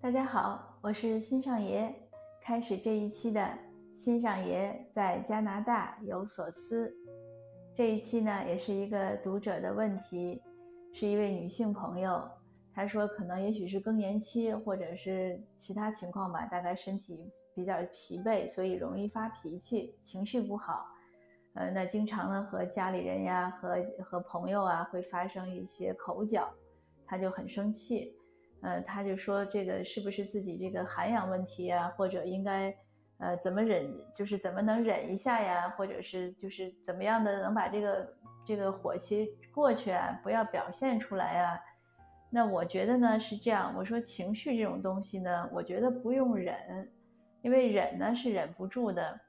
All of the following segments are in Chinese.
大家好，我是新上爷。开始这一期的新上爷在加拿大有所思。这一期呢，也是一个读者的问题，是一位女性朋友，她说可能也许是更年期，或者是其他情况吧，大概身体比较疲惫，所以容易发脾气，情绪不好。呃，那经常呢和家里人呀，和和朋友啊会发生一些口角，她就很生气。呃，他就说这个是不是自己这个涵养问题啊，或者应该，呃，怎么忍，就是怎么能忍一下呀，或者是就是怎么样的能把这个这个火气过去啊，不要表现出来啊。那我觉得呢是这样，我说情绪这种东西呢，我觉得不用忍，因为忍呢是忍不住的，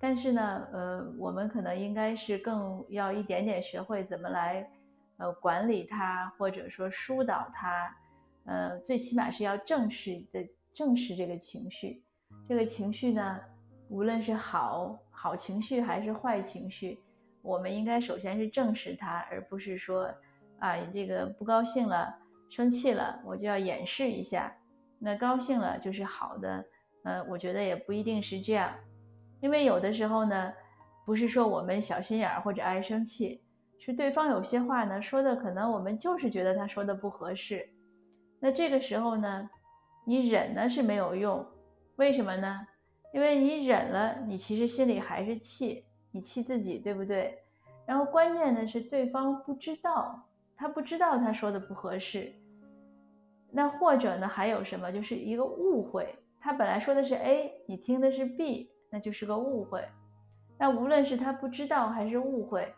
但是呢，呃，我们可能应该是更要一点点学会怎么来，呃，管理它，或者说疏导它。呃，最起码是要正视的，正视这个情绪。这个情绪呢，无论是好好情绪还是坏情绪，我们应该首先是正视它，而不是说啊，这个不高兴了、生气了，我就要掩饰一下。那高兴了就是好的，呃，我觉得也不一定是这样，因为有的时候呢，不是说我们小心眼儿或者爱生气，是对方有些话呢说的，可能我们就是觉得他说的不合适。那这个时候呢，你忍呢是没有用，为什么呢？因为你忍了，你其实心里还是气，你气自己，对不对？然后关键的是对方不知道，他不知道他说的不合适。那或者呢，还有什么？就是一个误会，他本来说的是 A，你听的是 B，那就是个误会。那无论是他不知道还是误会，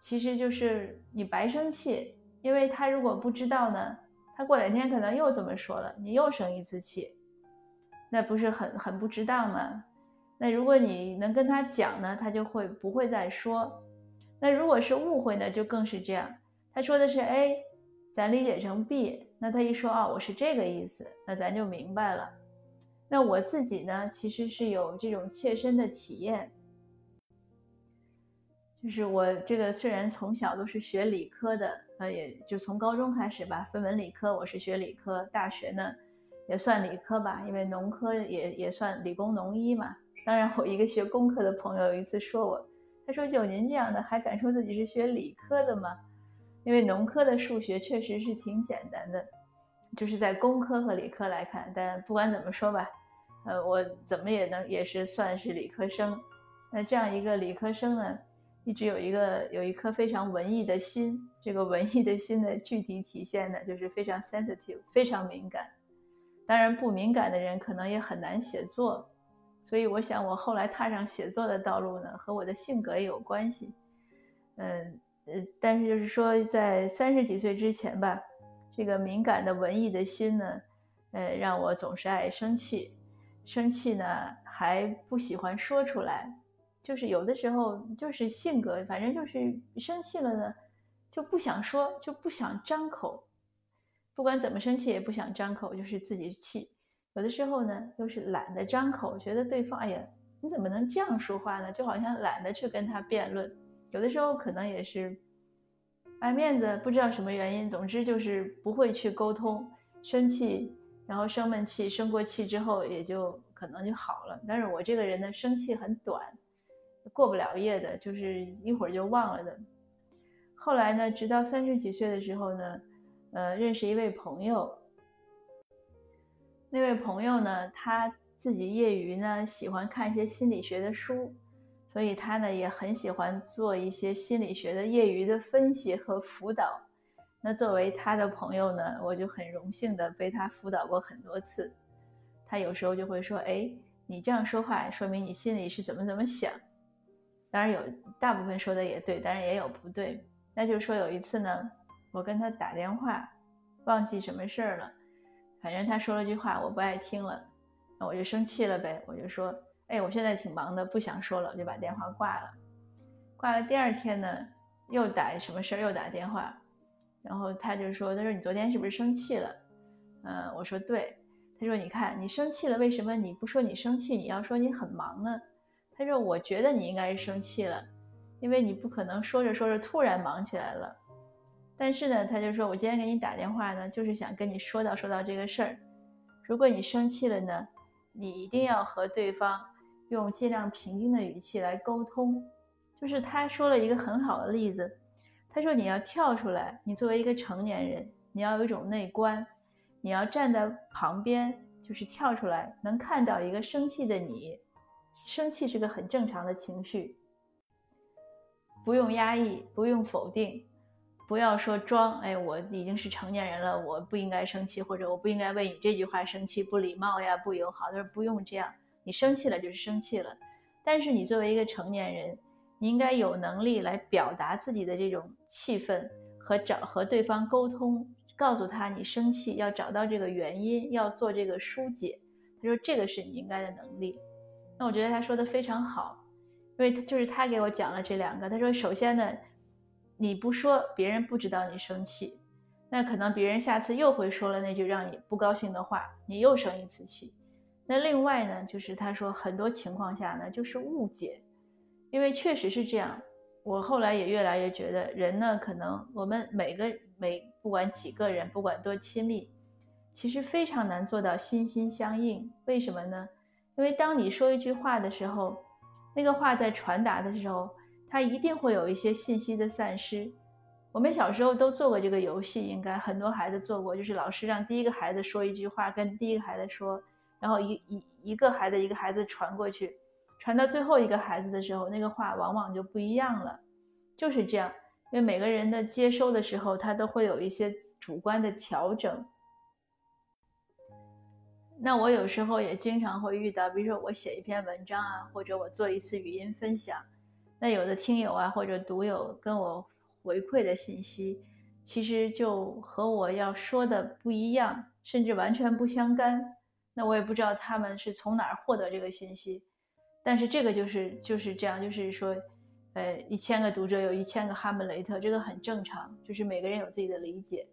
其实就是你白生气，因为他如果不知道呢？他过两天可能又这么说了，你又生一次气，那不是很很不值当吗？那如果你能跟他讲呢，他就会不会再说。那如果是误会呢，就更是这样。他说的是 A，咱理解成 B，那他一说啊，我是这个意思，那咱就明白了。那我自己呢，其实是有这种切身的体验。就是我这个虽然从小都是学理科的，呃，也就从高中开始吧，分文理科，我是学理科。大学呢，也算理科吧，因为农科也也算理工农医嘛。当然，我一个学工科的朋友有一次说我，他说：“就您这样的，还敢说自己是学理科的吗？”因为农科的数学确实是挺简单的，就是在工科和理科来看。但不管怎么说吧，呃，我怎么也能也是算是理科生。那这样一个理科生呢？一直有一个有一颗非常文艺的心，这个文艺的心的具体体现呢，就是非常 sensitive，非常敏感。当然，不敏感的人可能也很难写作。所以，我想我后来踏上写作的道路呢，和我的性格也有关系。嗯呃，但是就是说，在三十几岁之前吧，这个敏感的文艺的心呢，呃，让我总是爱生气，生气呢还不喜欢说出来。就是有的时候就是性格，反正就是生气了呢，就不想说，就不想张口。不管怎么生气也不想张口，就是自己气。有的时候呢，又是懒得张口，觉得对方，哎呀，你怎么能这样说话呢？就好像懒得去跟他辩论。有的时候可能也是爱面子，不知道什么原因，总之就是不会去沟通。生气，然后生闷气，生过气之后也就可能就好了。但是我这个人呢，生气很短。过不了夜的，就是一会儿就忘了的。后来呢，直到三十几岁的时候呢，呃，认识一位朋友。那位朋友呢，他自己业余呢喜欢看一些心理学的书，所以他呢也很喜欢做一些心理学的业余的分析和辅导。那作为他的朋友呢，我就很荣幸的被他辅导过很多次。他有时候就会说：“哎，你这样说话，说明你心里是怎么怎么想。”当然有，大部分说的也对，但是也有不对。那就是说有一次呢，我跟他打电话，忘记什么事儿了，反正他说了句话我不爱听了，那我就生气了呗。我就说，哎，我现在挺忙的，不想说了，我就把电话挂了。挂了第二天呢，又打什么事儿又打电话，然后他就说，他说你昨天是不是生气了？嗯，我说对。他说你看你生气了，为什么你不说你生气，你要说你很忙呢？他说：“我觉得你应该是生气了，因为你不可能说着说着突然忙起来了。但是呢，他就说我今天给你打电话呢，就是想跟你说到说到这个事儿，如果你生气了呢，你一定要和对方用尽量平静的语气来沟通。就是他说了一个很好的例子，他说你要跳出来，你作为一个成年人，你要有一种内观，你要站在旁边，就是跳出来，能看到一个生气的你。生气是个很正常的情绪，不用压抑，不用否定。不要说装，哎，我已经是成年人了，我不应该生气，或者我不应该为你这句话生气，不礼貌呀，不友好。他说不用这样，你生气了就是生气了。但是你作为一个成年人，你应该有能力来表达自己的这种气愤和找和对方沟通，告诉他你生气要找到这个原因，要做这个疏解。他说这个是你应该的能力。那我觉得他说的非常好，因为就是他给我讲了这两个。他说首先呢。你不说，别人不知道你生气，那可能别人下次又会说了那句让你不高兴的话，你又生一次气。那另外呢，就是他说很多情况下呢，就是误解，因为确实是这样。我后来也越来越觉得，人呢，可能我们每个每不管几个人，不管多亲密，其实非常难做到心心相印。为什么呢？因为当你说一句话的时候，那个话在传达的时候。它一定会有一些信息的散失。我们小时候都做过这个游戏，应该很多孩子做过。就是老师让第一个孩子说一句话，跟第一个孩子说，然后一一一个孩子一个孩子传过去，传到最后一个孩子的时候，那个话往往就不一样了。就是这样，因为每个人的接收的时候，他都会有一些主观的调整。那我有时候也经常会遇到，比如说我写一篇文章啊，或者我做一次语音分享。那有的听友啊，或者读友跟我回馈的信息，其实就和我要说的不一样，甚至完全不相干。那我也不知道他们是从哪儿获得这个信息。但是这个就是就是这样，就是说，呃，一千个读者有一千个哈姆雷特，这个很正常，就是每个人有自己的理解。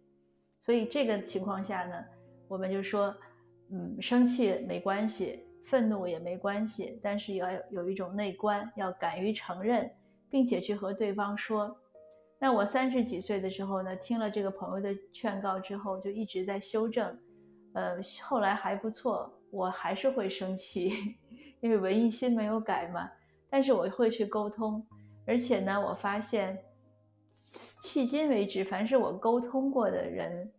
所以这个情况下呢，我们就说，嗯，生气没关系。愤怒也没关系，但是要有一种内观，要敢于承认，并且去和对方说。那我三十几岁的时候呢，听了这个朋友的劝告之后，就一直在修正。呃，后来还不错，我还是会生气，因为文艺心没有改嘛。但是我会去沟通，而且呢，我发现，迄今为止，凡是我沟通过的人。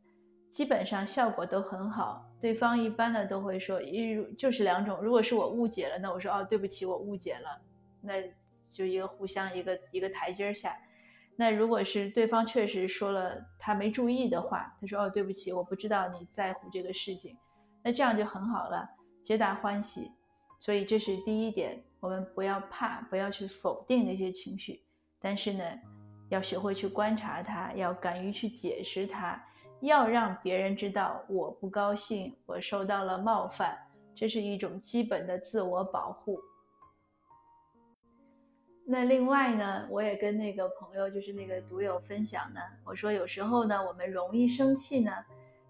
基本上效果都很好，对方一般呢都会说，一就是两种，如果是我误解了，那我说哦对不起，我误解了，那就一个互相一个一个台阶下。那如果是对方确实说了他没注意的话，他说哦对不起，我不知道你在乎这个事情，那这样就很好了，皆大欢喜。所以这是第一点，我们不要怕，不要去否定那些情绪，但是呢，要学会去观察它，要敢于去解释它。要让别人知道我不高兴，我受到了冒犯，这是一种基本的自我保护。那另外呢，我也跟那个朋友，就是那个读友分享呢，我说有时候呢，我们容易生气呢，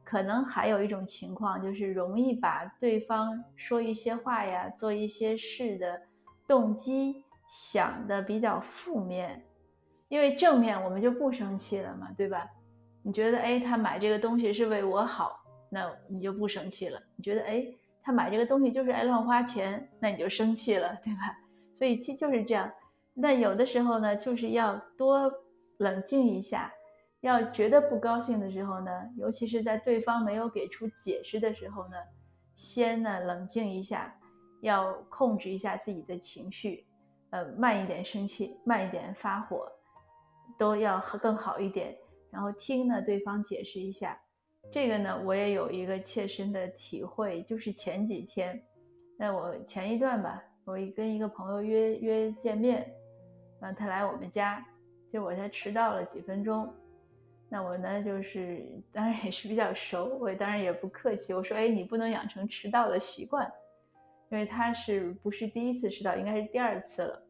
可能还有一种情况，就是容易把对方说一些话呀、做一些事的动机想的比较负面，因为正面我们就不生气了嘛，对吧？你觉得哎，他买这个东西是为我好，那你就不生气了。你觉得哎，他买这个东西就是爱乱花钱，那你就生气了，对吧？所以其实就是这样。那有的时候呢，就是要多冷静一下。要觉得不高兴的时候呢，尤其是在对方没有给出解释的时候呢，先呢冷静一下，要控制一下自己的情绪，呃，慢一点生气，慢一点发火，都要更好一点。然后听呢，对方解释一下，这个呢，我也有一个切身的体会，就是前几天，那我前一段吧，我跟一个朋友约约见面，然后他来我们家，结果他迟到了几分钟，那我呢就是当然也是比较熟，我当然也不客气，我说，哎，你不能养成迟到的习惯，因为他是不是第一次迟到，应该是第二次了。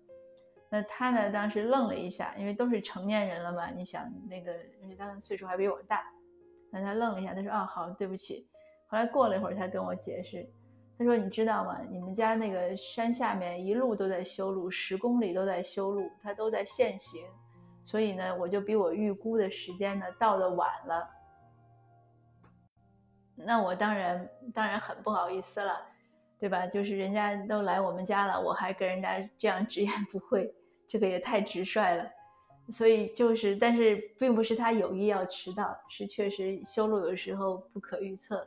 那他呢？当时愣了一下，因为都是成年人了嘛。你想那个，而且他岁数还比我大。那他愣了一下，他说：“哦，好，对不起。”后来过了一会儿，他跟我解释，他说：“你知道吗？你们家那个山下面一路都在修路，十公里都在修路，他都在限行，所以呢，我就比我预估的时间呢到的晚了。”那我当然当然很不好意思了，对吧？就是人家都来我们家了，我还跟人家这样直言不讳，这个也太直率了。所以就是，但是并不是他有意要迟到，是确实修路有时候不可预测。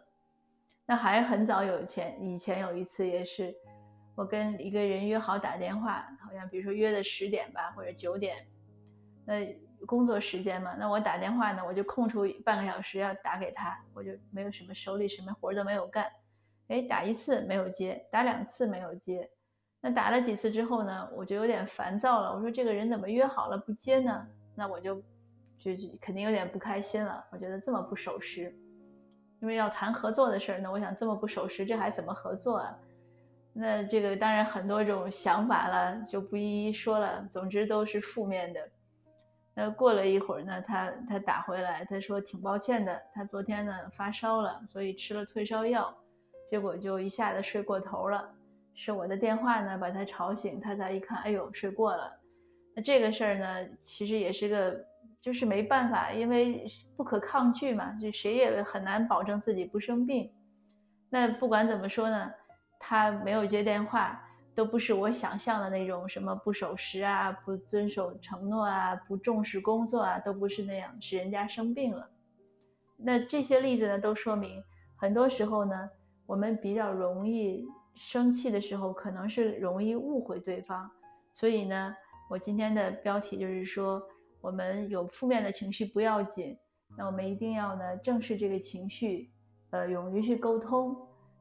那还很早有前以前有一次也是，我跟一个人约好打电话，好像比如说约的十点吧，或者九点，那工作时间嘛，那我打电话呢，我就空出半个小时要打给他，我就没有什么手里什么活都没有干，哎，打一次没有接，打两次没有接。那打了几次之后呢，我就有点烦躁了。我说这个人怎么约好了不接呢？那我就就就肯定有点不开心了。我觉得这么不守时，因为要谈合作的事儿呢，我想这么不守时，这还怎么合作啊？那这个当然很多种想法了，就不一一说了。总之都是负面的。那过了一会儿呢，他他打回来，他说挺抱歉的，他昨天呢发烧了，所以吃了退烧药，结果就一下子睡过头了。是我的电话呢，把他吵醒，他才一看，哎呦，睡过了。那这个事儿呢，其实也是个，就是没办法，因为不可抗拒嘛，就谁也很难保证自己不生病。那不管怎么说呢，他没有接电话，都不是我想象的那种什么不守时啊、不遵守承诺啊、不重视工作啊，都不是那样，是人家生病了。那这些例子呢，都说明很多时候呢，我们比较容易。生气的时候可能是容易误会对方，所以呢，我今天的标题就是说，我们有负面的情绪不要紧，那我们一定要呢正视这个情绪，呃，勇于去沟通，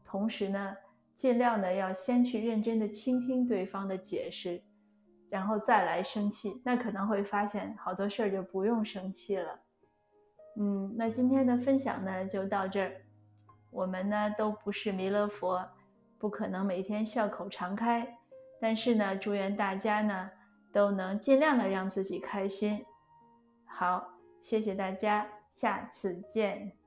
同时呢，尽量的要先去认真的倾听对方的解释，然后再来生气，那可能会发现好多事儿就不用生气了。嗯，那今天的分享呢就到这儿，我们呢都不是弥勒佛。不可能每天笑口常开，但是呢，祝愿大家呢都能尽量的让自己开心。好，谢谢大家，下次见。